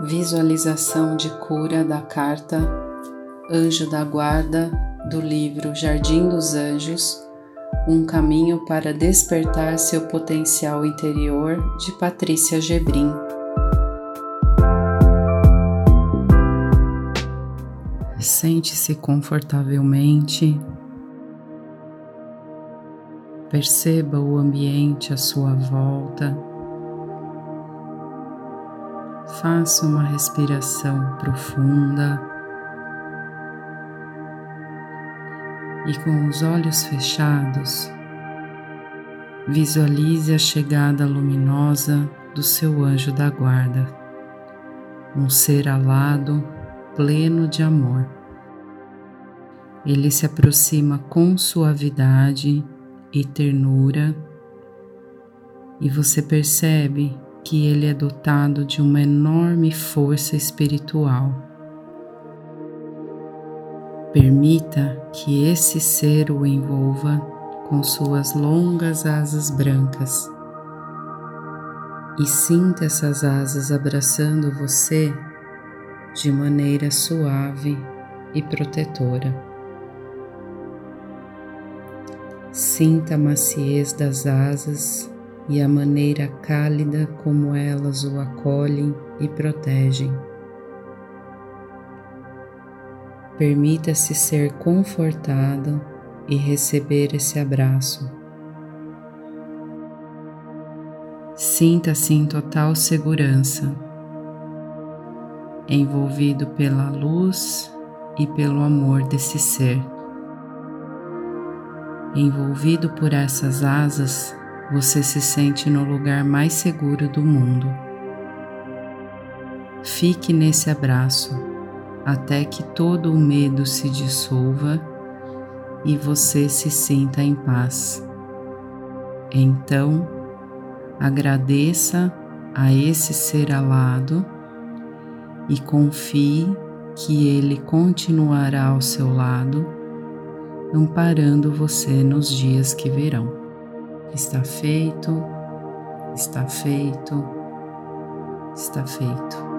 Visualização de cura da carta Anjo da Guarda do livro Jardim dos Anjos Um caminho para despertar seu potencial interior de Patrícia Gebrim. Sente-se confortavelmente. Perceba o ambiente à sua volta. Faça uma respiração profunda. E com os olhos fechados, visualize a chegada luminosa do seu anjo da guarda, um ser alado, pleno de amor. Ele se aproxima com suavidade e ternura, e você percebe que ele é dotado de uma enorme força espiritual. Permita que esse ser o envolva com suas longas asas brancas e sinta essas asas abraçando você de maneira suave e protetora. Sinta a maciez das asas e a maneira cálida como elas o acolhem e protegem. Permita-se ser confortado e receber esse abraço. Sinta-se em total segurança, envolvido pela luz e pelo amor desse ser. Envolvido por essas asas, você se sente no lugar mais seguro do mundo. Fique nesse abraço até que todo o medo se dissolva e você se sinta em paz. Então, agradeça a esse ser alado e confie que ele continuará ao seu lado, amparando você nos dias que virão. Está feito, está feito, está feito.